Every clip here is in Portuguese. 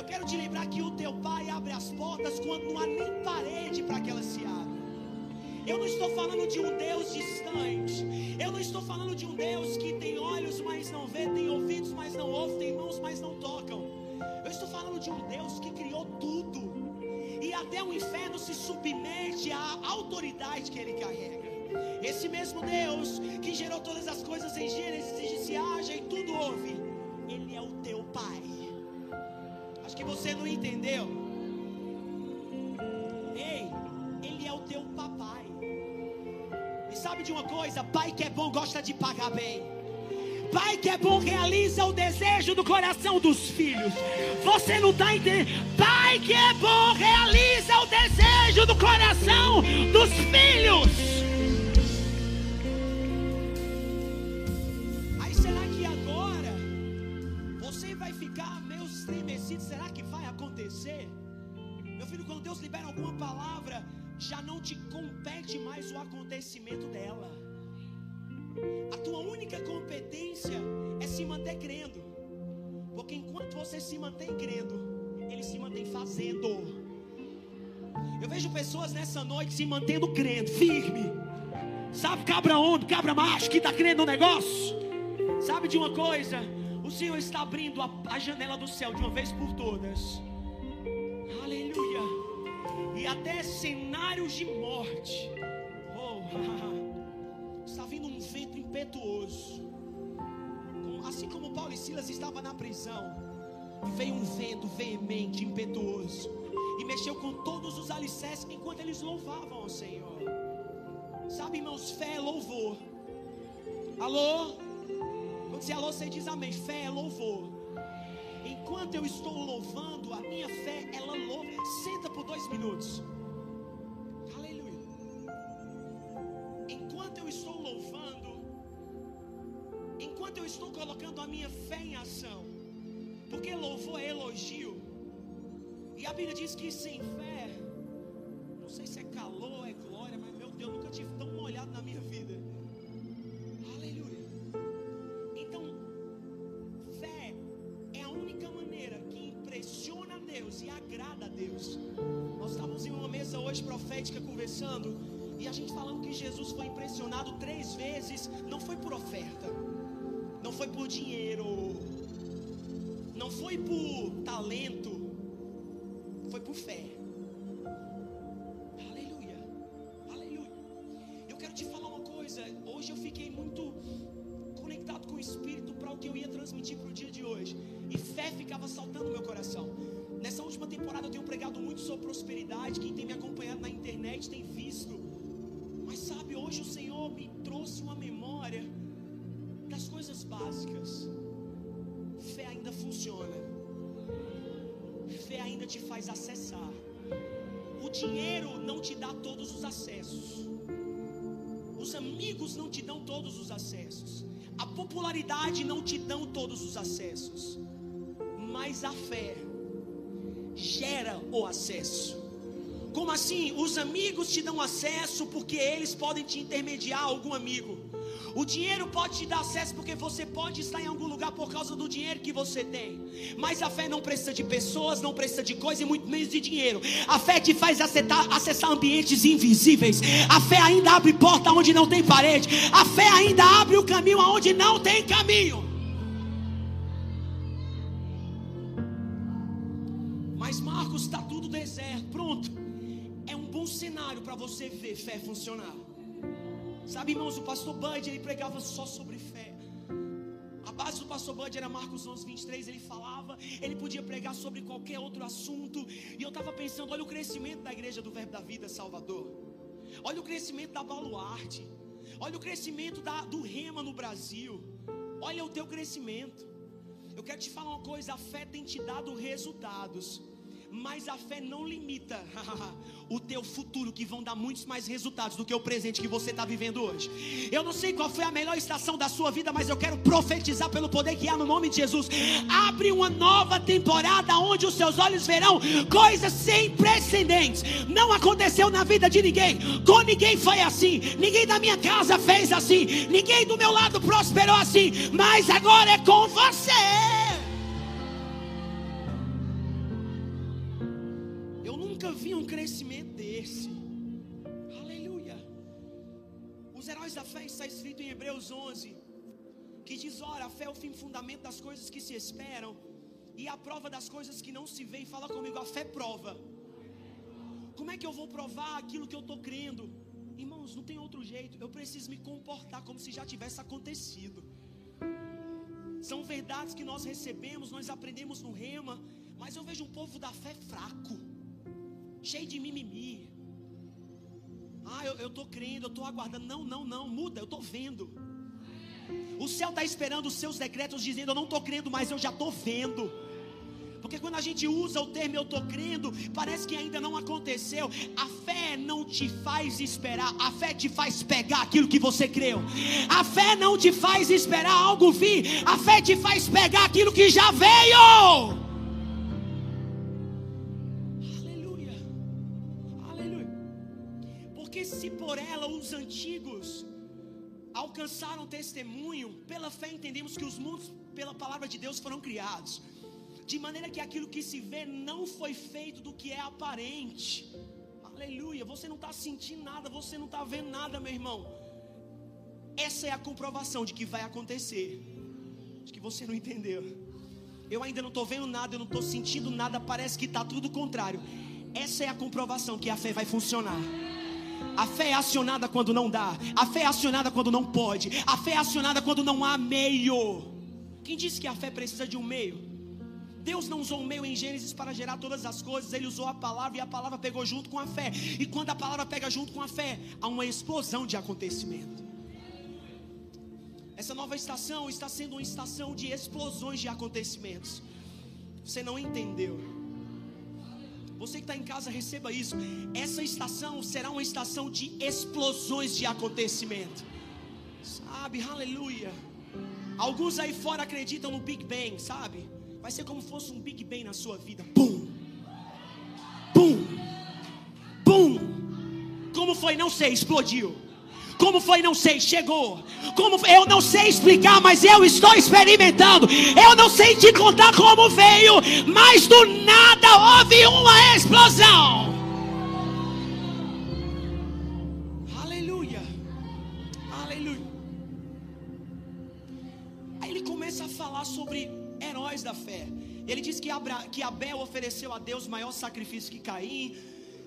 Eu quero te lembrar que o teu pai abre as portas quando não há nem parede para que elas se abram. Eu não estou falando de um Deus distante. Eu não estou falando de um Deus que tem olhos, mas não vê, tem ouvidos, mas não ouve, tem mãos, mas não tocam. Eu estou falando de um Deus que criou tudo. E até o inferno se submete à autoridade que ele carrega. Esse mesmo Deus que gerou todas as coisas em Gênesis e disse: haja e tudo ouve. Você não entendeu. Ei, Ele é o teu papai. E sabe de uma coisa? Pai que é bom gosta de pagar bem. Pai que é bom realiza o desejo do coração dos filhos. Você não está entendendo? Pai que é bom realiza o desejo do coração dos filhos. Vai ficar meio estremecido? Será que vai acontecer? Meu filho, quando Deus libera alguma palavra, já não te compete mais o acontecimento dela. A tua única competência é se manter crendo. Porque enquanto você se mantém crendo, ele se mantém fazendo. Eu vejo pessoas nessa noite se mantendo crendo, firme. Sabe, cabra homem, cabra macho que está crendo no negócio. Sabe de uma coisa? O Senhor está abrindo a, a janela do céu de uma vez por todas. Aleluia. E até cenários de morte. Oh, está vindo um vento impetuoso. Assim como Paulo e Silas estavam na prisão, veio um vento veemente, impetuoso, e mexeu com todos os alicerces enquanto eles louvavam ao Senhor. Sabe, irmãos, fé é louvor. Alô? Quando você alô, você diz amém. Fé é louvor. Enquanto eu estou louvando, a minha fé, ela louva. Senta por dois minutos. Aleluia. Enquanto eu estou louvando, enquanto eu estou colocando a minha fé em ação, porque louvor é elogio, e a Bíblia diz que sem fé, não sei se é calor, profética conversando e a gente falando que Jesus foi impressionado três vezes, não foi por oferta, não foi por dinheiro, não foi por talento, foi por fé. Aleluia, aleluia. Eu quero te falar uma coisa. Hoje eu fiquei muito conectado com o Espírito para o que eu ia transmitir para o dia de hoje. E fé ficava saltando no meu coração. Nessa última temporada eu tenho pregado muito sobre prosperidade. Quem tem internet tem visto. Mas sabe, hoje o Senhor me trouxe uma memória das coisas básicas. Fé ainda funciona. Fé ainda te faz acessar. O dinheiro não te dá todos os acessos. Os amigos não te dão todos os acessos. A popularidade não te dão todos os acessos. Mas a fé gera o acesso. Como assim? Os amigos te dão acesso porque eles podem te intermediar algum amigo. O dinheiro pode te dar acesso porque você pode estar em algum lugar por causa do dinheiro que você tem. Mas a fé não precisa de pessoas, não precisa de coisa e muito menos de dinheiro. A fé te faz acessar, acessar ambientes invisíveis. A fé ainda abre porta onde não tem parede. A fé ainda abre o caminho aonde não tem caminho. Fé funcionar. Sabe, irmãos, o pastor Bud ele pregava só sobre fé. A base do pastor Bud era Marcos 11, 23. Ele falava, ele podia pregar sobre qualquer outro assunto. E eu estava pensando: olha o crescimento da igreja do Verbo da Vida Salvador. Olha o crescimento da Baluarte. Olha o crescimento da, do Rema no Brasil. Olha o teu crescimento. Eu quero te falar uma coisa: a fé tem te dado resultados. Mas a fé não limita o teu futuro, que vão dar muitos mais resultados do que o presente que você está vivendo hoje. Eu não sei qual foi a melhor estação da sua vida, mas eu quero profetizar pelo poder que há no nome de Jesus. Abre uma nova temporada onde os seus olhos verão coisas sem precedentes. Não aconteceu na vida de ninguém. Com ninguém foi assim. Ninguém da minha casa fez assim. Ninguém do meu lado prosperou assim. Mas agora é com você. Heróis da fé está escrito em Hebreus 11, que diz: Ora, a fé é o fim fundamento das coisas que se esperam e a prova das coisas que não se veem. Fala comigo, a fé prova. Como é que eu vou provar aquilo que eu estou crendo? Irmãos, não tem outro jeito. Eu preciso me comportar como se já tivesse acontecido. São verdades que nós recebemos, nós aprendemos no rema, mas eu vejo um povo da fé fraco, cheio de mimimi. Ah, eu estou crendo, eu estou aguardando. Não, não, não, muda, eu estou vendo. O céu está esperando os seus decretos, dizendo: Eu não estou crendo, mas eu já estou vendo. Porque quando a gente usa o termo eu estou crendo, parece que ainda não aconteceu. A fé não te faz esperar, a fé te faz pegar aquilo que você creu. A fé não te faz esperar algo vir, a fé te faz pegar aquilo que já veio. Alcançaram testemunho, pela fé entendemos que os mundos, pela palavra de Deus, foram criados de maneira que aquilo que se vê não foi feito do que é aparente. Aleluia. Você não está sentindo nada, você não está vendo nada, meu irmão. Essa é a comprovação de que vai acontecer. De que você não entendeu. Eu ainda não estou vendo nada, eu não estou sentindo nada, parece que está tudo contrário. Essa é a comprovação que a fé vai funcionar. A fé é acionada quando não dá. A fé é acionada quando não pode. A fé é acionada quando não há meio. Quem disse que a fé precisa de um meio? Deus não usou o meio em Gênesis para gerar todas as coisas, Ele usou a palavra e a palavra pegou junto com a fé. E quando a palavra pega junto com a fé, há uma explosão de acontecimento. Essa nova estação está sendo uma estação de explosões de acontecimentos. Você não entendeu? Você que está em casa, receba isso. Essa estação será uma estação de explosões de acontecimento. Sabe, aleluia. Alguns aí fora acreditam no Big Bang, sabe? Vai ser como fosse um Big Bang na sua vida. Pum! Pum! Pum! Como foi? Não sei, explodiu. Como foi? Não sei, chegou. Como foi? Eu não sei explicar, mas eu estou experimentando. Eu não sei te contar como veio, mas do nada houve uma explosão. Aleluia. Aleluia. Aí ele começa a falar sobre heróis da fé. Ele diz que, Abra, que Abel ofereceu a Deus maior sacrifício que Caim.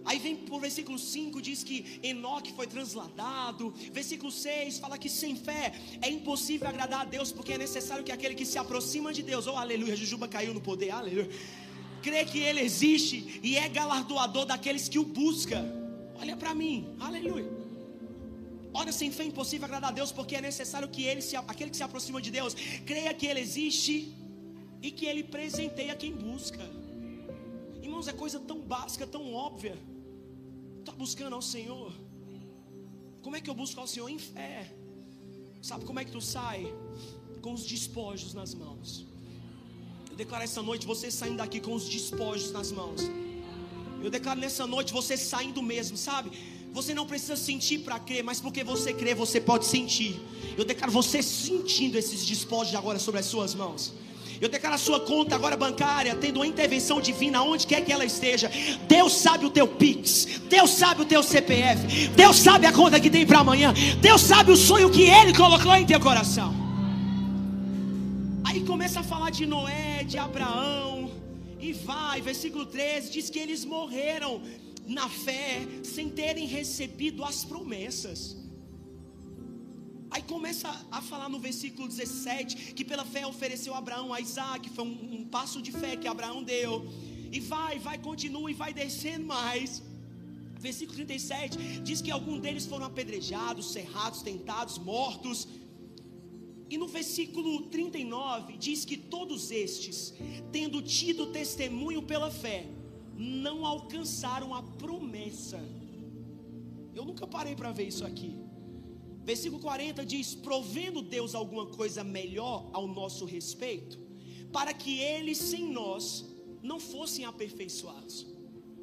Aí vem por versículo 5, diz que Enoque foi transladado. Versículo 6 fala que sem fé é impossível agradar a Deus, porque é necessário que aquele que se aproxima de Deus, oh aleluia, Jujuba caiu no poder, aleluia. Crê que Ele existe e é galardoador daqueles que o buscam. Olha para mim, aleluia. Ora, sem fé é impossível agradar a Deus, porque é necessário que ele se, aquele que se aproxima de Deus creia que Ele existe e que Ele presenteia quem busca. Irmãos, é coisa tão básica, tão óbvia. Está buscando ao Senhor? Como é que eu busco ao Senhor? Em fé. Sabe como é que tu sai? Com os despojos nas mãos. Eu declaro essa noite você saindo daqui com os despojos nas mãos. Eu declaro nessa noite você saindo mesmo, sabe? Você não precisa sentir para crer, mas porque você crê, você pode sentir. Eu declaro você sentindo esses despojos agora sobre as suas mãos. Eu declaro a sua conta agora bancária, tendo uma intervenção divina, onde quer que ela esteja. Deus sabe o teu Pix, Deus sabe o teu CPF, Deus sabe a conta que tem para amanhã, Deus sabe o sonho que Ele colocou em teu coração. Aí começa a falar de Noé, de Abraão, e vai, versículo 13, diz que eles morreram na fé, sem terem recebido as promessas. Aí começa a falar no versículo 17 que pela fé ofereceu Abraão a Isaac, foi um, um passo de fé que Abraão deu. E vai, vai, continua e vai descendo mais. Versículo 37 diz que alguns deles foram apedrejados, cerrados, tentados, mortos. E no versículo 39 diz que todos estes, tendo tido testemunho pela fé, não alcançaram a promessa. Eu nunca parei para ver isso aqui. Versículo 40 diz: Provendo Deus alguma coisa melhor ao nosso respeito, para que eles sem nós não fossem aperfeiçoados.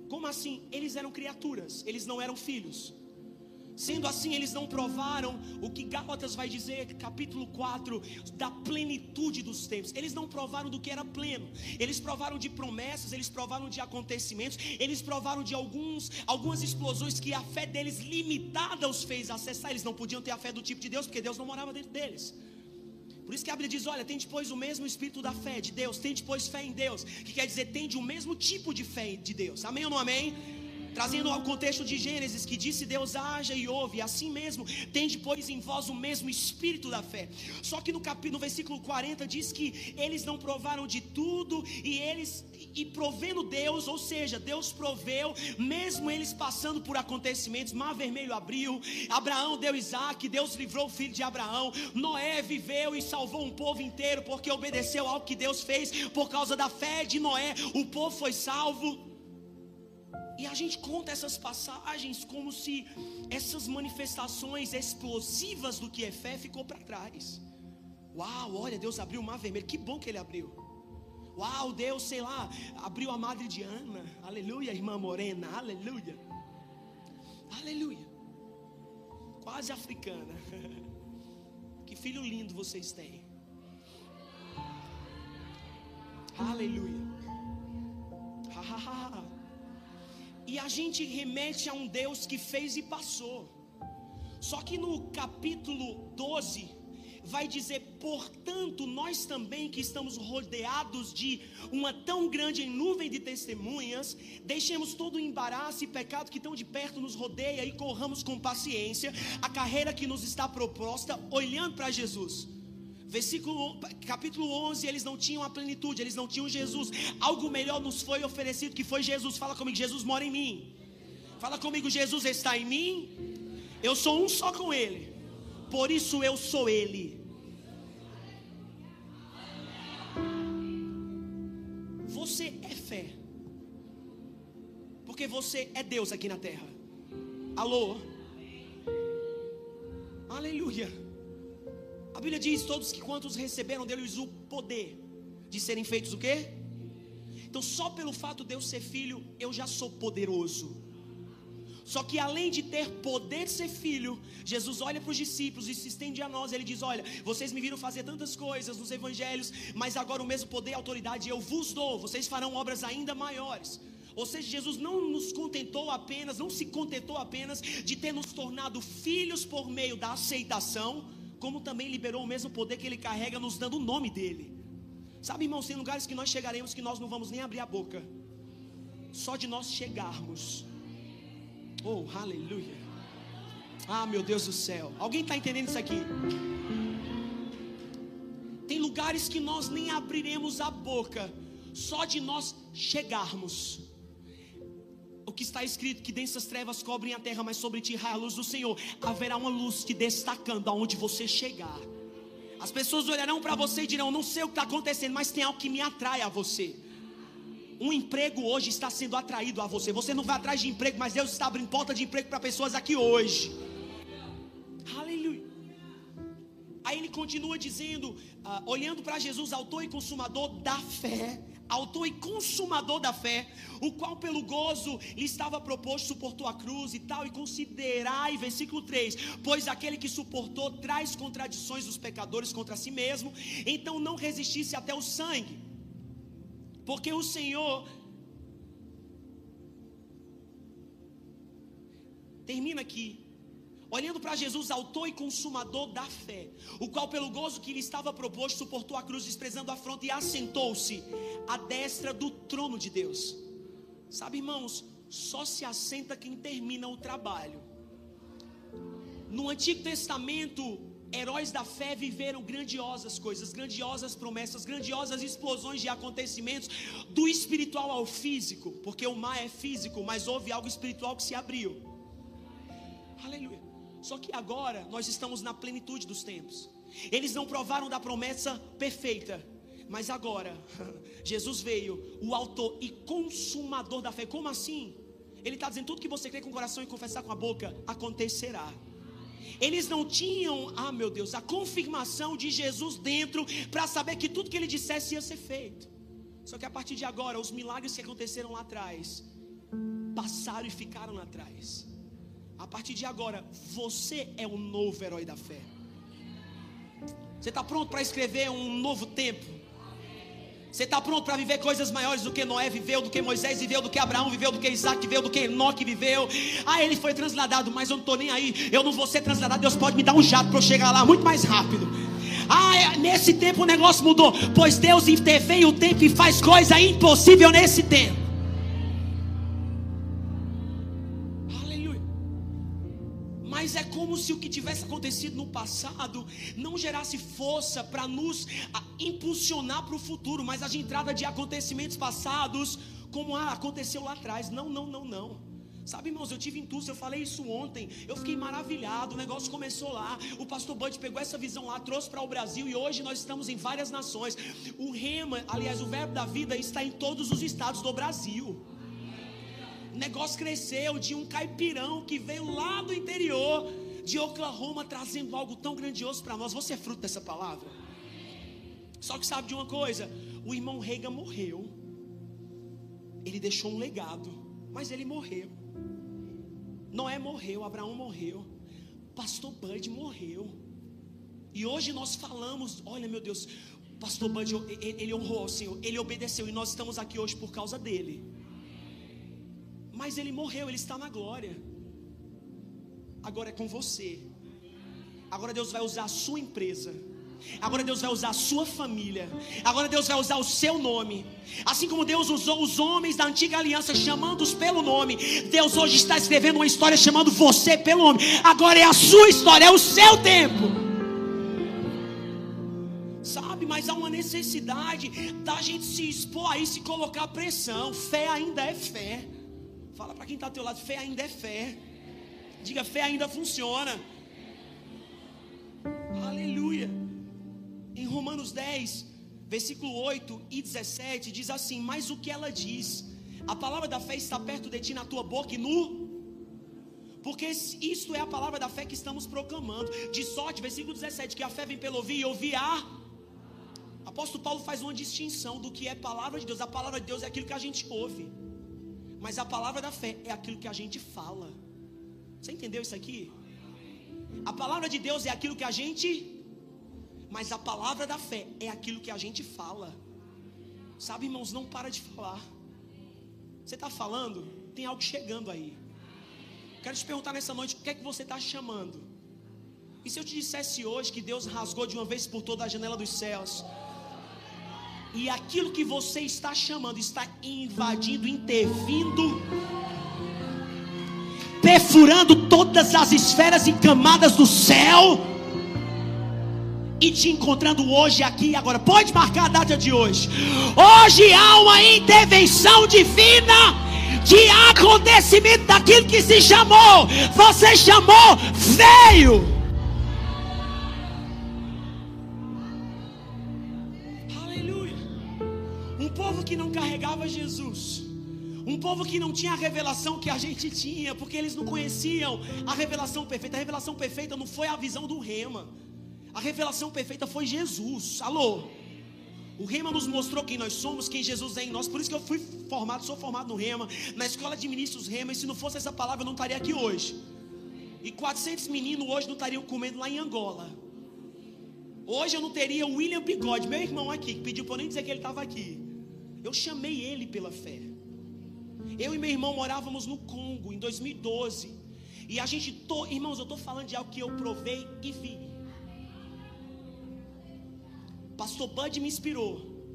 Como assim? Eles eram criaturas, eles não eram filhos. Sendo assim, eles não provaram o que Gálatas vai dizer, capítulo 4, da plenitude dos tempos. Eles não provaram do que era pleno. Eles provaram de promessas, eles provaram de acontecimentos, eles provaram de alguns, algumas explosões que a fé deles limitada os fez acessar. Eles não podiam ter a fé do tipo de Deus, porque Deus não morava dentro deles. Por isso que a Bíblia diz: olha, tem depois o mesmo espírito da fé de Deus, tem depois fé em Deus, que quer dizer, tem o mesmo tipo de fé de Deus. Amém ou não amém? Trazendo ao contexto de Gênesis, que disse Deus haja e ouve, assim mesmo tem depois em vós o mesmo espírito da fé. Só que no capítulo, no versículo 40 diz que eles não provaram de tudo e eles e provendo Deus, ou seja, Deus proveu, mesmo eles passando por acontecimentos, Mar Vermelho abriu, Abraão deu Isaac, Deus livrou o filho de Abraão, Noé viveu e salvou um povo inteiro porque obedeceu ao que Deus fez por causa da fé de Noé, o povo foi salvo. E a gente conta essas passagens como se essas manifestações explosivas do que é fé ficou para trás. Uau, olha, Deus abriu o mar vermelho, que bom que ele abriu. Uau, Deus, sei lá, abriu a madre de Ana. Aleluia, irmã morena, aleluia. Aleluia. Quase africana. Que filho lindo vocês têm. Aleluia. Ha, ha, ha. E a gente remete a um Deus que fez e passou. Só que no capítulo 12, vai dizer: portanto, nós também que estamos rodeados de uma tão grande nuvem de testemunhas, deixemos todo o embaraço e pecado que tão de perto nos rodeia e corramos com paciência a carreira que nos está proposta, olhando para Jesus. Versículo, capítulo 11, eles não tinham a plenitude, eles não tinham Jesus. Algo melhor nos foi oferecido, que foi Jesus. Fala comigo, Jesus mora em mim. Fala comigo, Jesus está em mim. Eu sou um só com Ele. Por isso eu sou Ele. Você é fé. Porque você é Deus aqui na terra. Alô? Aleluia. A Bíblia diz: todos que quantos receberam deles o poder de serem feitos o quê? Então, só pelo fato de eu ser filho, eu já sou poderoso. Só que além de ter poder de ser filho, Jesus olha para os discípulos e se estende a nós. Ele diz: Olha, vocês me viram fazer tantas coisas nos evangelhos, mas agora o mesmo poder e autoridade eu vos dou. Vocês farão obras ainda maiores. Ou seja, Jesus não nos contentou apenas, não se contentou apenas de ter nos tornado filhos por meio da aceitação como também liberou o mesmo poder que ele carrega, nos dando o nome dele. Sabe, irmãos, tem lugares que nós chegaremos que nós não vamos nem abrir a boca, só de nós chegarmos. Oh, aleluia. Ah, meu Deus do céu. Alguém está entendendo isso aqui? Tem lugares que nós nem abriremos a boca, só de nós chegarmos o que está escrito: que densas trevas cobrem a terra, mas sobre ti raia a luz do Senhor. Haverá uma luz te destacando aonde você chegar. As pessoas olharão para você e dirão: Não sei o que está acontecendo, mas tem algo que me atrai a você. Um emprego hoje está sendo atraído a você. Você não vai atrás de emprego, mas Deus está abrindo porta de emprego para pessoas aqui hoje. Aleluia. Aí ele continua dizendo, uh, olhando para Jesus, autor e consumador da fé autor e consumador da fé, o qual pelo gozo lhe estava proposto suportou a cruz e tal, e considerai, versículo 3: Pois aquele que suportou traz contradições dos pecadores contra si mesmo, então não resistisse até o sangue, porque o Senhor. Termina aqui, olhando para Jesus, autor e consumador da fé, o qual, pelo gozo que lhe estava proposto, suportou a cruz, desprezando a afronta e assentou-se à destra do trono de Deus. Sabe, irmãos, só se assenta quem termina o trabalho. No Antigo Testamento, heróis da fé viveram grandiosas coisas, grandiosas promessas, grandiosas explosões de acontecimentos, do espiritual ao físico, porque o mar é físico, mas houve algo espiritual que se abriu. Aleluia. Só que agora nós estamos na plenitude dos tempos. Eles não provaram da promessa perfeita, mas agora Jesus veio, o autor e consumador da fé. Como assim? Ele está dizendo tudo que você crê com o coração e confessar com a boca acontecerá. Eles não tinham, ah meu Deus, a confirmação de Jesus dentro para saber que tudo que ele dissesse ia ser feito. Só que a partir de agora, os milagres que aconteceram lá atrás passaram e ficaram lá atrás. A partir de agora, você é o novo herói da fé. Você está pronto para escrever um novo tempo? Você está pronto para viver coisas maiores do que Noé viveu, do que Moisés viveu, do que Abraão viveu, do que Isaac viveu, do que Enoque viveu? Ah, ele foi transladado, mas eu não estou nem aí. Eu não vou ser transladado. Deus pode me dar um jato para eu chegar lá muito mais rápido. Ah, é, nesse tempo o negócio mudou. Pois Deus intervém o tempo e faz coisa impossível nesse tempo. Se o que tivesse acontecido no passado não gerasse força para nos impulsionar para o futuro, mas a entrada de acontecimentos passados, como ah, aconteceu lá atrás. Não, não, não, não. Sabe, irmãos, eu tive Tulsa, eu falei isso ontem. Eu fiquei maravilhado. O negócio começou lá. O pastor Bud pegou essa visão lá, trouxe para o Brasil e hoje nós estamos em várias nações. O rema, aliás, o verbo da vida está em todos os estados do Brasil negócio cresceu de um caipirão que veio lá do interior de Oklahoma trazendo algo tão grandioso para nós. Você é fruto dessa palavra? Só que sabe de uma coisa? O irmão Reagan morreu. Ele deixou um legado, mas ele morreu. Noé morreu, Abraão morreu, Pastor Bud morreu. E hoje nós falamos, olha meu Deus, Pastor Bud, ele honrou ao Senhor, ele obedeceu e nós estamos aqui hoje por causa dele. Mas ele morreu, ele está na glória. Agora é com você. Agora Deus vai usar a sua empresa. Agora Deus vai usar a sua família. Agora Deus vai usar o seu nome. Assim como Deus usou os homens da antiga aliança, chamando-os pelo nome. Deus hoje está escrevendo uma história chamando você pelo nome. Agora é a sua história, é o seu tempo. Sabe, mas há uma necessidade da gente se expor aí, se colocar pressão. Fé ainda é fé. Fala para quem está ao teu lado, fé ainda é fé. Diga, fé ainda funciona. Aleluia. Em Romanos 10, versículo 8 e 17, diz assim: Mas o que ela diz? A palavra da fé está perto de ti na tua boca e no. Porque isto é a palavra da fé que estamos proclamando. De sorte, versículo 17, que a fé vem pelo ouvir e ouvir a. Apóstolo Paulo faz uma distinção do que é palavra de Deus. A palavra de Deus é aquilo que a gente ouve. Mas a palavra da fé é aquilo que a gente fala. Você entendeu isso aqui? A palavra de Deus é aquilo que a gente. Mas a palavra da fé é aquilo que a gente fala. Sabe, irmãos, não para de falar. Você está falando? Tem algo chegando aí. Quero te perguntar nessa noite: o que é que você está chamando? E se eu te dissesse hoje que Deus rasgou de uma vez por toda a janela dos céus? E aquilo que você está chamando está invadindo, intervindo, perfurando todas as esferas e camadas do céu e te encontrando hoje aqui agora. Pode marcar a data de hoje. Hoje há uma intervenção divina de acontecimento daquilo que se chamou. Você chamou, veio. Povo que não tinha a revelação que a gente tinha, porque eles não conheciam a revelação perfeita. A revelação perfeita não foi a visão do rema. A revelação perfeita foi Jesus. Alô? O Rema nos mostrou quem nós somos, quem Jesus é em nós. Por isso que eu fui formado, sou formado no Rema, na escola de ministros Rema. E se não fosse essa palavra, eu não estaria aqui hoje. E 400 meninos hoje não estariam comendo lá em Angola. Hoje eu não teria o William Bigode, meu irmão aqui, que pediu para eu nem dizer que ele estava aqui. Eu chamei ele pela fé. Eu e meu irmão morávamos no Congo em 2012. E a gente, to... irmãos, eu estou falando de algo que eu provei e vi. Pastor Bud me inspirou.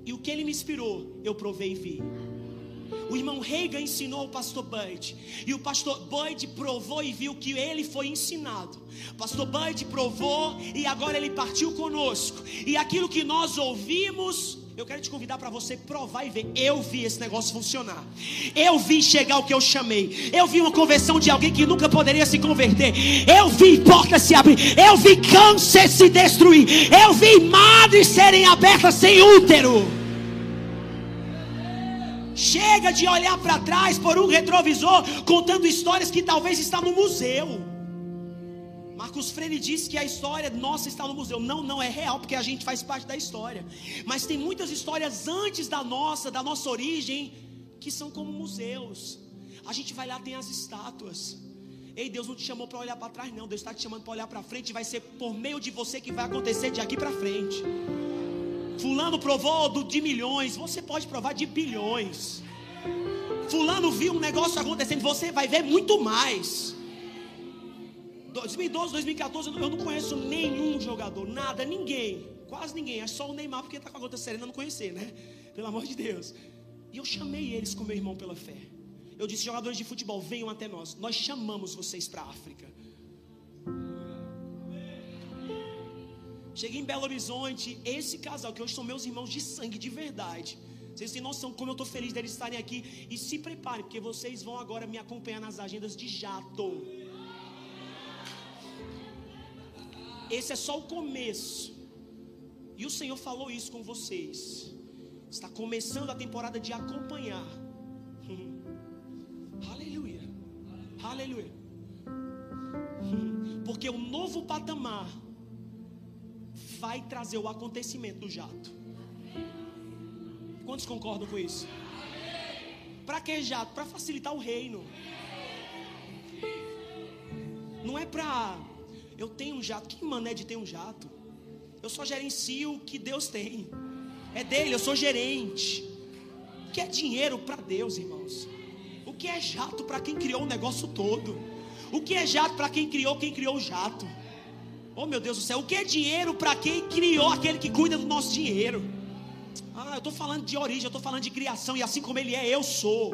E o que ele me inspirou, eu provei e vi. O irmão Reagan ensinou o pastor Bud. E o pastor Bud provou e viu que ele foi ensinado. Pastor Bud provou e agora ele partiu conosco. E aquilo que nós ouvimos eu quero te convidar para você provar e ver. Eu vi esse negócio funcionar. Eu vi chegar o que eu chamei. Eu vi uma conversão de alguém que nunca poderia se converter. Eu vi portas se abrir. Eu vi câncer se destruir. Eu vi madres serem abertas sem útero. Chega de olhar para trás por um retrovisor contando histórias que talvez estão no museu. Marcos Freire disse que a história nossa está no museu. Não, não é real, porque a gente faz parte da história. Mas tem muitas histórias antes da nossa, da nossa origem, que são como museus. A gente vai lá, tem as estátuas. Ei, Deus não te chamou para olhar para trás, não. Deus está te chamando para olhar para frente. Vai ser por meio de você que vai acontecer de aqui para frente. Fulano provou de milhões. Você pode provar de bilhões. Fulano viu um negócio acontecendo. Você vai ver muito mais. 2012, 2014, eu não conheço nenhum jogador, nada, ninguém, quase ninguém. É só o Neymar porque está com a gota serena não conhecer, né? Pelo amor de Deus. E eu chamei eles com meu irmão pela fé. Eu disse: jogadores de futebol, venham até nós. Nós chamamos vocês para a África. Cheguei em Belo Horizonte. Esse casal, que hoje são meus irmãos de sangue, de verdade. Vocês têm noção como eu estou feliz deles estarem aqui. E se preparem, porque vocês vão agora me acompanhar nas agendas de jato. Esse é só o começo. E o Senhor falou isso com vocês. Está começando a temporada de acompanhar. Aleluia. Porque o novo patamar vai trazer o acontecimento do jato. Quantos concordam com isso? Para que jato? Para facilitar o reino. Não é para eu tenho um jato. Que mané de ter um jato? Eu só gerencio o que Deus tem. É dele, eu sou gerente. O que é dinheiro para Deus, irmãos? O que é jato para quem criou o negócio todo? O que é jato para quem criou quem criou o jato? Oh meu Deus do céu, o que é dinheiro para quem criou aquele que cuida do nosso dinheiro? Ah, eu estou falando de origem, eu estou falando de criação, e assim como ele é, eu sou.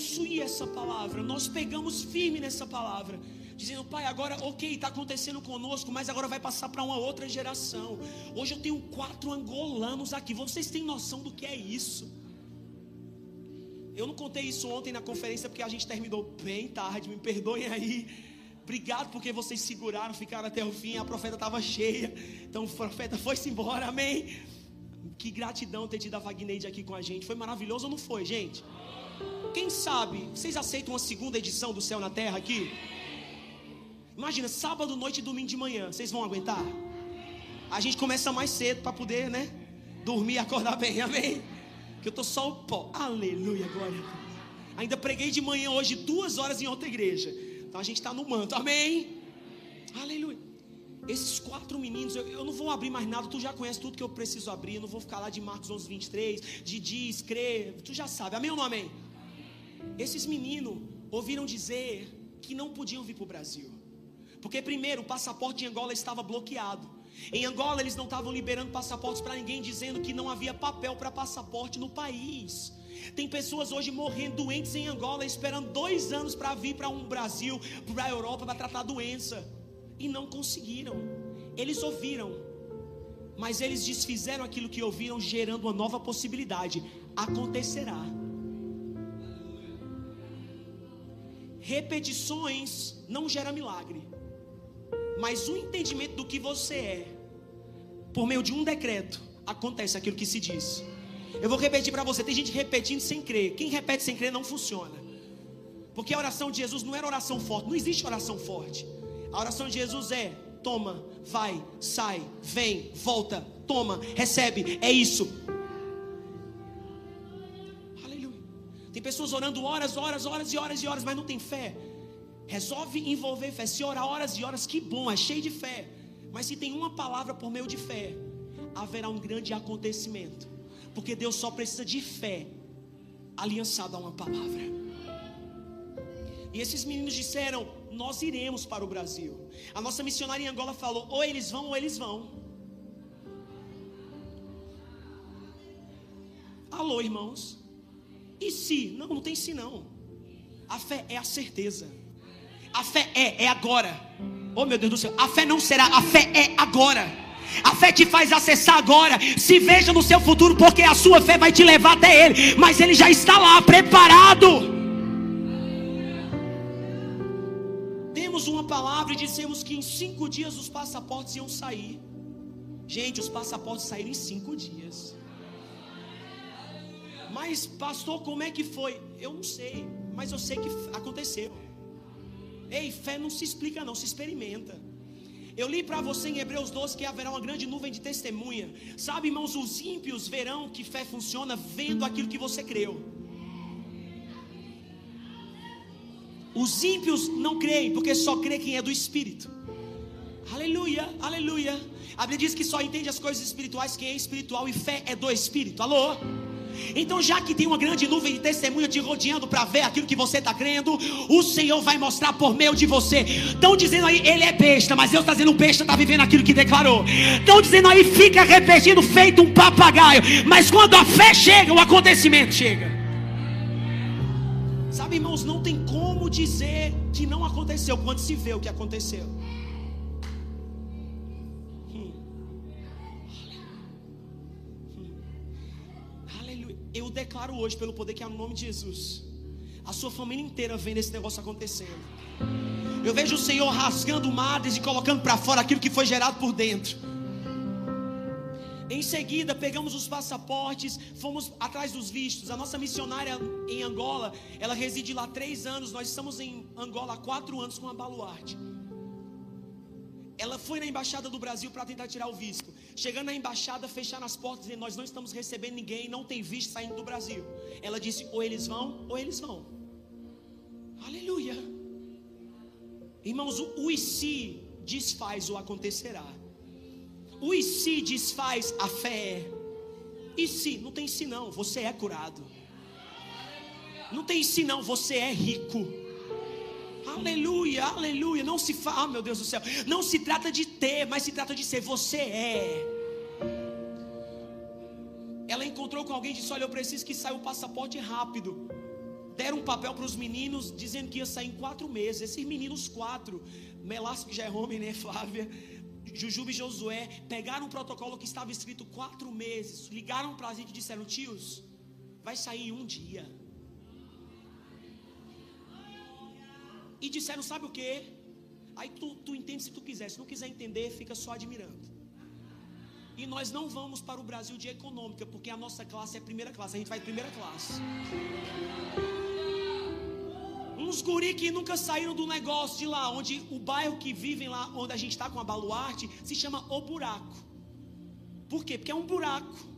Eu possuí essa palavra, nós pegamos firme nessa palavra dizendo, pai, agora, ok, está acontecendo conosco, mas agora vai passar para uma outra geração. Hoje eu tenho quatro angolanos aqui, vocês têm noção do que é isso? Eu não contei isso ontem na conferência porque a gente terminou bem tarde, me perdoem aí. Obrigado porque vocês seguraram, ficaram até o fim. A profeta estava cheia, então o profeta foi-se embora, amém. Que gratidão ter tido a Wagneide aqui com a gente. Foi maravilhoso ou não foi, gente? Quem sabe, vocês aceitam uma segunda edição do Céu na Terra aqui? Imagina, sábado, noite e domingo de manhã. Vocês vão aguentar? A gente começa mais cedo para poder, né? Dormir e acordar bem, amém? Que eu tô só o pó. Aleluia, glória. Ainda preguei de manhã hoje duas horas em outra igreja. Então a gente está no manto, amém? Aleluia. Esses quatro meninos, eu, eu, não vou abrir mais nada, tu já conhece tudo que eu preciso abrir. Eu não vou ficar lá de Marcos 11, 23, de diz, crê, tu já sabe, amém ou não amém? Esses meninos ouviram dizer que não podiam vir para o Brasil. Porque, primeiro, o passaporte de Angola estava bloqueado. Em Angola, eles não estavam liberando passaportes para ninguém, dizendo que não havia papel para passaporte no país. Tem pessoas hoje morrendo doentes em Angola, esperando dois anos para vir para um Brasil, para a Europa, para tratar a doença. E não conseguiram. Eles ouviram, mas eles desfizeram aquilo que ouviram, gerando uma nova possibilidade. Acontecerá. Repetições não gera milagre mas o entendimento do que você é, por meio de um decreto, acontece aquilo que se diz. Eu vou repetir para você: tem gente repetindo sem crer. Quem repete sem crer não funciona. Porque a oração de Jesus não era oração forte, não existe oração forte. A oração de Jesus é: toma, vai, sai, vem, volta, toma, recebe, é isso. Tem pessoas orando horas, horas, horas e horas e horas, mas não tem fé. Resolve envolver fé. Se orar horas e horas, que bom, é cheio de fé. Mas se tem uma palavra por meio de fé, haverá um grande acontecimento. Porque Deus só precisa de fé aliançada a uma palavra. E esses meninos disseram: Nós iremos para o Brasil. A nossa missionária em Angola falou: Ou eles vão, ou eles vão. Alô, irmãos? E se? Não, não tem se não. A fé é a certeza. A fé é, é agora. Oh meu Deus do céu, a fé não será, a fé é agora. A fé te faz acessar agora. Se veja no seu futuro, porque a sua fé vai te levar até Ele. Mas Ele já está lá, preparado. Temos uma palavra e dissemos que em cinco dias os passaportes iam sair. Gente, os passaportes saíram em cinco dias. Mas, pastor, como é que foi? Eu não sei, mas eu sei que aconteceu. Ei, fé não se explica, não, se experimenta. Eu li para você em Hebreus 12 que haverá uma grande nuvem de testemunha. Sabe, irmãos, os ímpios verão que fé funciona vendo aquilo que você creu. Os ímpios não creem, porque só crê quem é do Espírito. Aleluia, aleluia. A Bíblia diz que só entende as coisas espirituais quem é espiritual e fé é do Espírito. Alô? Então, já que tem uma grande nuvem de testemunha te rodeando para ver aquilo que você está crendo, o Senhor vai mostrar por meio de você. Estão dizendo aí, ele é besta, mas Deus está dizendo: besta está vivendo aquilo que declarou. Estão dizendo aí, fica repetindo, feito um papagaio. Mas quando a fé chega, o acontecimento chega. Sabe, irmãos, não tem como dizer que não aconteceu quando se vê o que aconteceu. Eu declaro hoje, pelo poder que há no nome de Jesus, a sua família inteira vendo esse negócio acontecendo. Eu vejo o Senhor rasgando madres e colocando para fora aquilo que foi gerado por dentro. Em seguida, pegamos os passaportes, fomos atrás dos vistos. A nossa missionária em Angola, ela reside lá três anos. Nós estamos em Angola há quatro anos com a Baluarte. Ela foi na embaixada do Brasil para tentar tirar o visto. Chegando na embaixada, fecharam as portas e nós não estamos recebendo ninguém, não tem visto saindo do Brasil. Ela disse: ou eles vão, ou eles vão. Aleluia. Irmãos, o, o e se desfaz o acontecerá. O e se desfaz a fé. E se? Não tem se não, você é curado. Não tem se não, você é rico. Aleluia, aleluia. Não se fala, oh, meu Deus do céu. Não se trata de ter, mas se trata de ser. Você é. Ela encontrou com alguém e disse: Olha, eu preciso que saia o passaporte rápido. Deram um papel para os meninos, dizendo que ia sair em quatro meses. Esses meninos, quatro, Melasco que já é homem, né, Flávia? Jujuba e Josué, pegaram um protocolo que estava escrito quatro meses, ligaram para a gente e disseram: Tios, vai sair em um dia. E disseram: Sabe o que? Aí tu, tu entende se tu quiser, se não quiser entender, fica só admirando. E nós não vamos para o Brasil de econômica, porque a nossa classe é primeira classe, a gente vai primeira classe. Uns guri que nunca saíram do negócio de lá, onde o bairro que vivem lá, onde a gente está com a baluarte, se chama O Buraco. Por quê? Porque é um buraco.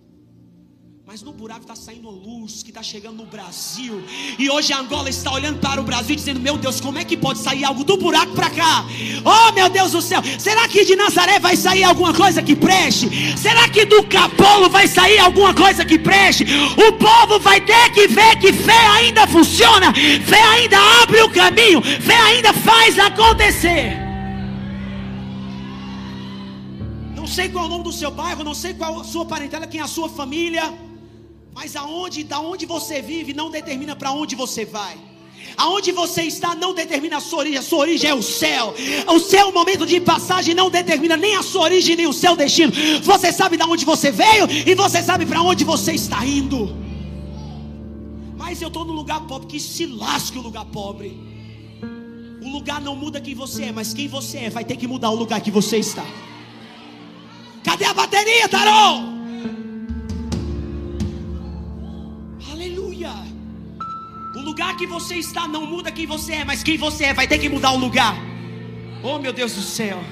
Mas no buraco está saindo luz que está chegando no Brasil. E hoje a Angola está olhando para o Brasil dizendo: Meu Deus, como é que pode sair algo do buraco para cá? Oh meu Deus do céu, será que de Nazaré vai sair alguma coisa que preste? Será que do Capolo vai sair alguma coisa que preste? O povo vai ter que ver que fé ainda funciona, fé ainda abre o caminho, fé ainda faz acontecer. Não sei qual é o nome do seu bairro, não sei qual a sua parentela, quem é a sua família. Mas aonde, da onde você vive, não determina para onde você vai. Aonde você está não determina a sua origem, a sua origem é o céu. O seu momento de passagem não determina nem a sua origem, nem o seu destino. Você sabe de onde você veio e você sabe para onde você está indo. Mas eu estou no lugar pobre, que se lasque o lugar pobre. O lugar não muda quem você é, mas quem você é vai ter que mudar o lugar que você está. Cadê a bateria, Tarô? Lugar que você está não muda quem você é, mas quem você é vai ter que mudar o lugar. Oh, meu Deus do céu.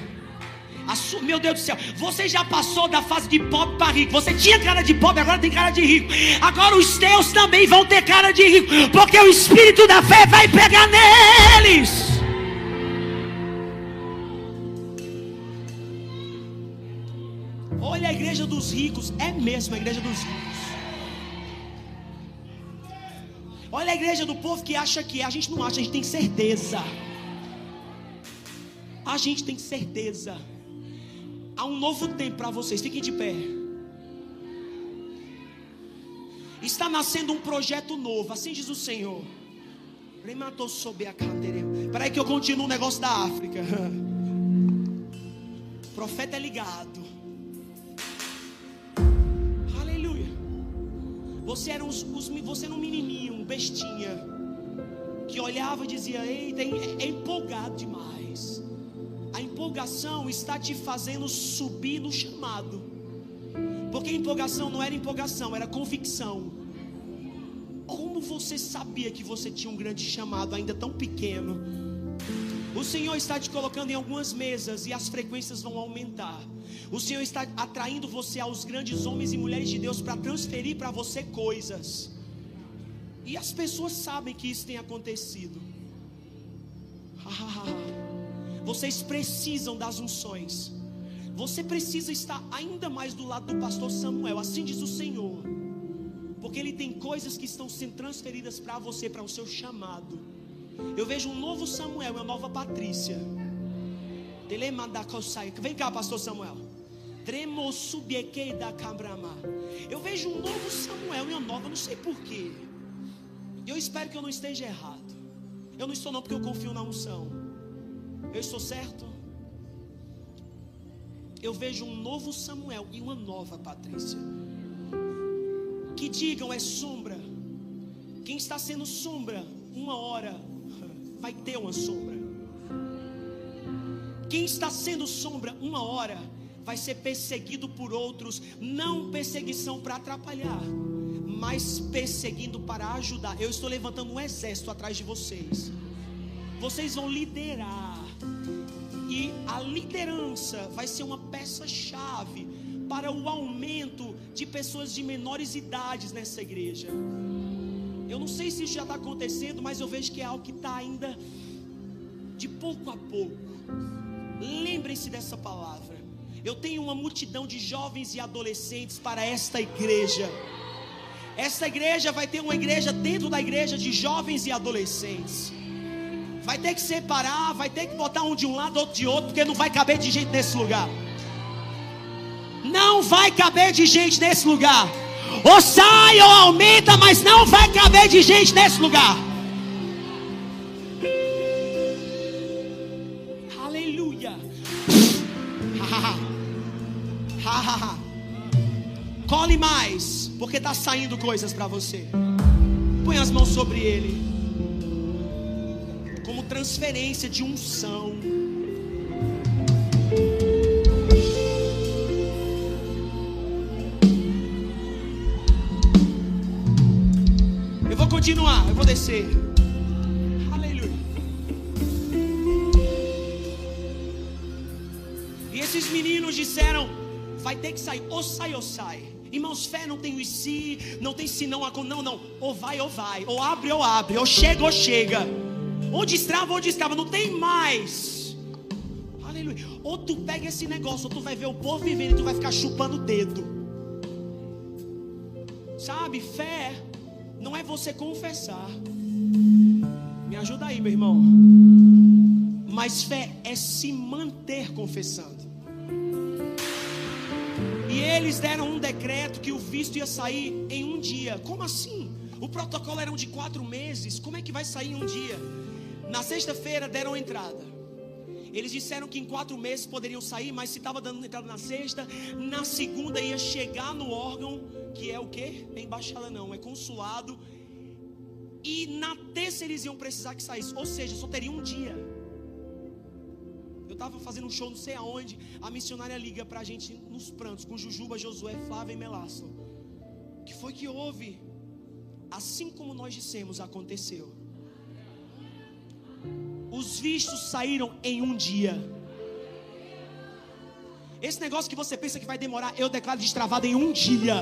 Meu Deus do céu, você já passou da fase de pobre para rico. Você tinha cara de pobre, agora tem cara de rico. Agora os teus também vão ter cara de rico, porque o espírito da fé vai pegar neles. Olha a igreja dos ricos, é mesmo a igreja dos ricos. Olha a igreja do povo que acha que é. A gente não acha, a gente tem certeza. A gente tem certeza. Há um novo tempo para vocês. Fiquem de pé. Está nascendo um projeto novo. Assim diz o Senhor. Para aí que eu continuo o negócio da África. O profeta é ligado. Você era, uns, os, você era um menininho, um bestinha, que olhava e dizia: Eita, é, é empolgado demais. A empolgação está te fazendo subir no chamado. Porque empolgação não era empolgação, era convicção. Como você sabia que você tinha um grande chamado, ainda tão pequeno? O Senhor está te colocando em algumas mesas e as frequências vão aumentar. O Senhor está atraindo você aos grandes homens e mulheres de Deus para transferir para você coisas. E as pessoas sabem que isso tem acontecido. Vocês precisam das unções. Você precisa estar ainda mais do lado do pastor Samuel, assim diz o Senhor. Porque ele tem coisas que estão sendo transferidas para você, para o seu chamado. Eu vejo um novo Samuel uma nova Patrícia. Vem cá, pastor Samuel. Eu vejo um novo Samuel e uma nova, não sei porquê. Eu espero que eu não esteja errado. Eu não estou não porque eu confio na unção. Eu estou certo? Eu vejo um novo Samuel e uma nova Patrícia. Que digam é sombra. Quem está sendo sombra, uma hora vai ter uma sombra. Quem está sendo sombra, uma hora vai ser perseguido por outros, não perseguição para atrapalhar, mas perseguindo para ajudar. Eu estou levantando um exército atrás de vocês. Vocês vão liderar. E a liderança vai ser uma peça-chave para o aumento de pessoas de menores idades nessa igreja. Eu não sei se isso já está acontecendo, mas eu vejo que é algo que está ainda de pouco a pouco. Lembrem-se dessa palavra. Eu tenho uma multidão de jovens e adolescentes para esta igreja. Esta igreja vai ter uma igreja dentro da igreja de jovens e adolescentes. Vai ter que separar, vai ter que botar um de um lado, outro de outro, porque não vai caber de gente nesse lugar. Não vai caber de gente nesse lugar. Ou sai ou aumenta, mas não vai caber de gente nesse lugar. Porque está saindo coisas para você. Põe as mãos sobre ele transferência de unção. Eu vou continuar, eu vou descer. Aleluia. E esses meninos disseram: vai ter que sair, ou sai ou sai. Irmãos, fé não tem o si, não tem se não, não, não. Ou vai ou vai, ou abre ou abre, ou chega ou chega. Onde estrava, onde escava, não tem mais. Aleluia. Ou tu pega esse negócio, ou tu vai ver o povo vivendo e tu vai ficar chupando o dedo. Sabe, fé não é você confessar. Me ajuda aí, meu irmão. Mas fé é se manter confessando. Eles deram um decreto que o visto ia sair em um dia. Como assim? O protocolo era de quatro meses. Como é que vai sair em um dia? Na sexta-feira deram entrada. Eles disseram que em quatro meses poderiam sair, mas se estava dando entrada na sexta, na segunda ia chegar no órgão, que é o que? É embaixada não, é consulado. E na terça eles iam precisar que saísse, ou seja, só teria um dia. Estava fazendo um show não sei aonde, a missionária liga para a gente nos prantos, com Jujuba, Josué, Flávia e Melasso. que foi que houve? Assim como nós dissemos, aconteceu. Os vistos saíram em um dia. Esse negócio que você pensa que vai demorar, eu declaro destravado em um dia.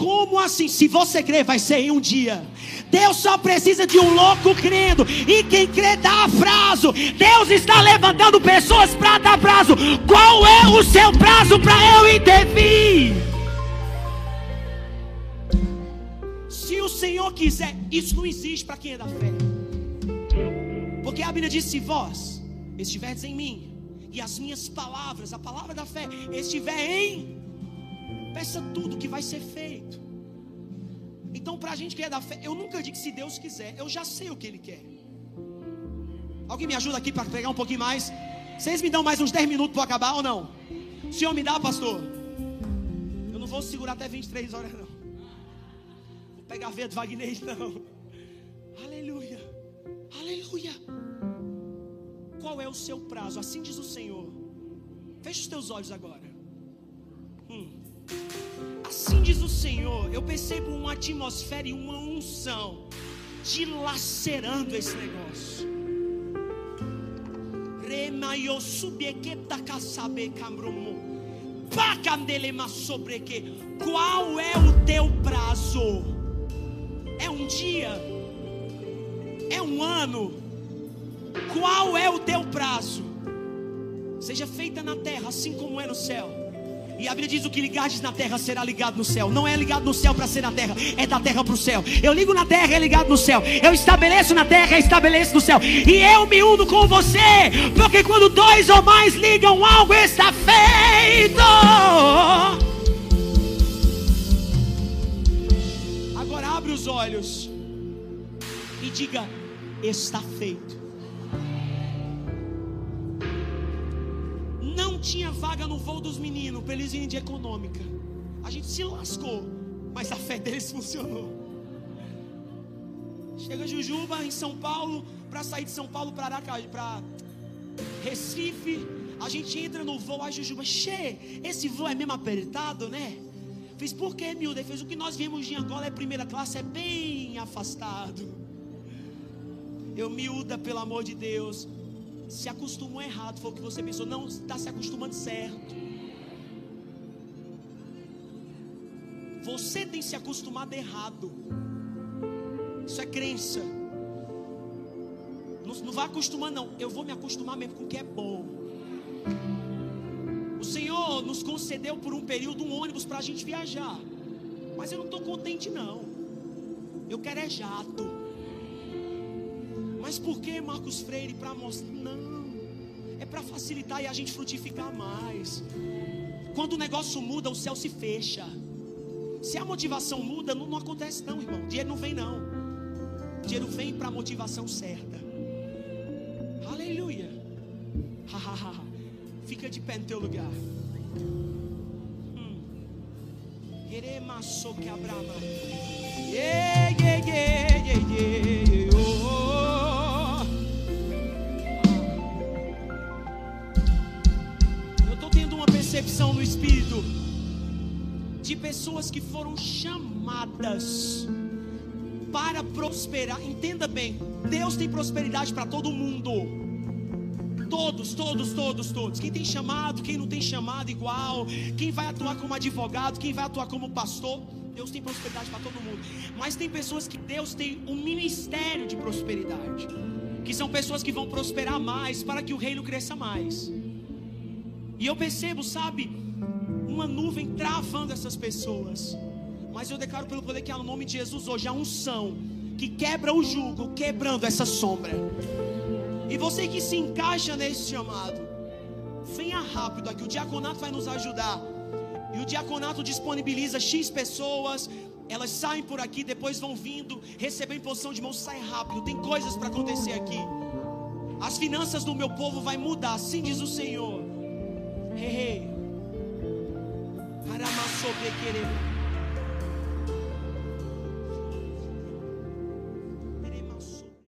Como assim? Se você crer, vai ser em um dia. Deus só precisa de um louco crendo. E quem crê dá prazo. Deus está levantando pessoas para dar prazo. Qual é o seu prazo para eu intervir? Se o Senhor quiser, isso não existe para quem é da fé. Porque a Bíblia diz: se vós estiverdes em mim, e as minhas palavras, a palavra da fé, estiver em, peça tudo que vai ser feito. Então, para a gente que é da fé, eu nunca digo se Deus quiser, eu já sei o que Ele quer. Alguém me ajuda aqui para pegar um pouquinho mais? Vocês me dão mais uns 10 minutos para acabar ou não? O senhor me dá, pastor? Eu não vou segurar até 23 horas, não. Vou pegar a veia do Wagner, não. Aleluia. Aleluia. Qual é o seu prazo? Assim diz o Senhor. Feche os teus olhos agora. Assim diz o Senhor. Eu percebo uma atmosfera e uma unção dilacerando esse negócio. maio subieketa kasabe kamrumo. Pacandelema sobre que. Qual é o teu prazo? É um dia? É um ano? Qual é o teu prazo? Seja feita na terra assim como é no céu. E a Bíblia diz: o que ligares na terra será ligado no céu. Não é ligado no céu para ser na terra, é da terra para o céu. Eu ligo na terra, é ligado no céu. Eu estabeleço na terra, é estabeleço no céu. E eu me uno com você, porque quando dois ou mais ligam, algo está feito. Agora abre os olhos e diga: está feito. Tinha vaga no voo dos meninos para eles irem de econômica. A gente se lascou, mas a fé deles funcionou. Chega Jujuba em São Paulo, para sair de São Paulo para para Recife. A gente entra no voo, a Jujuba, che, esse voo é mesmo apertado, né? Fiz, por que, Milda? Fez o que nós viemos de Angola, é primeira classe, é bem afastado. Eu, miúda, pelo amor de Deus, se acostumou errado, foi o que você pensou. Não, está se acostumando certo. Você tem se acostumado errado. Isso é crença. Não, não vai acostumar, não. Eu vou me acostumar mesmo com o que é bom. O Senhor nos concedeu por um período um ônibus para a gente viajar. Mas eu não estou contente, não. Eu quero é jato. Mas por que Marcos Freire? Para mostrar. Não. É para facilitar e a gente frutificar mais. Quando o negócio muda, o céu se fecha. Se a motivação muda, não, não acontece, não, irmão. Dinheiro não vem, não. Dinheiro vem para a motivação certa. Aleluia. Fica de pé no teu lugar. Hum. Yeah, yeah, yeah, percepção no espírito de pessoas que foram chamadas para prosperar. Entenda bem, Deus tem prosperidade para todo mundo. Todos, todos, todos, todos. Quem tem chamado, quem não tem chamado igual, quem vai atuar como advogado, quem vai atuar como pastor. Deus tem prosperidade para todo mundo. Mas tem pessoas que Deus tem um ministério de prosperidade. Que são pessoas que vão prosperar mais para que o reino cresça mais. E eu percebo, sabe, uma nuvem travando essas pessoas. Mas eu declaro pelo poder que há no nome de Jesus hoje a unção que quebra o jugo, quebrando essa sombra. E você que se encaixa nesse chamado, venha rápido aqui. O diaconato vai nos ajudar. E o diaconato disponibiliza X pessoas. Elas saem por aqui, depois vão vindo, recebem posição de mão, sai rápido. Tem coisas para acontecer aqui. As finanças do meu povo vai mudar, assim diz o Senhor. Hey, hey. Para querer.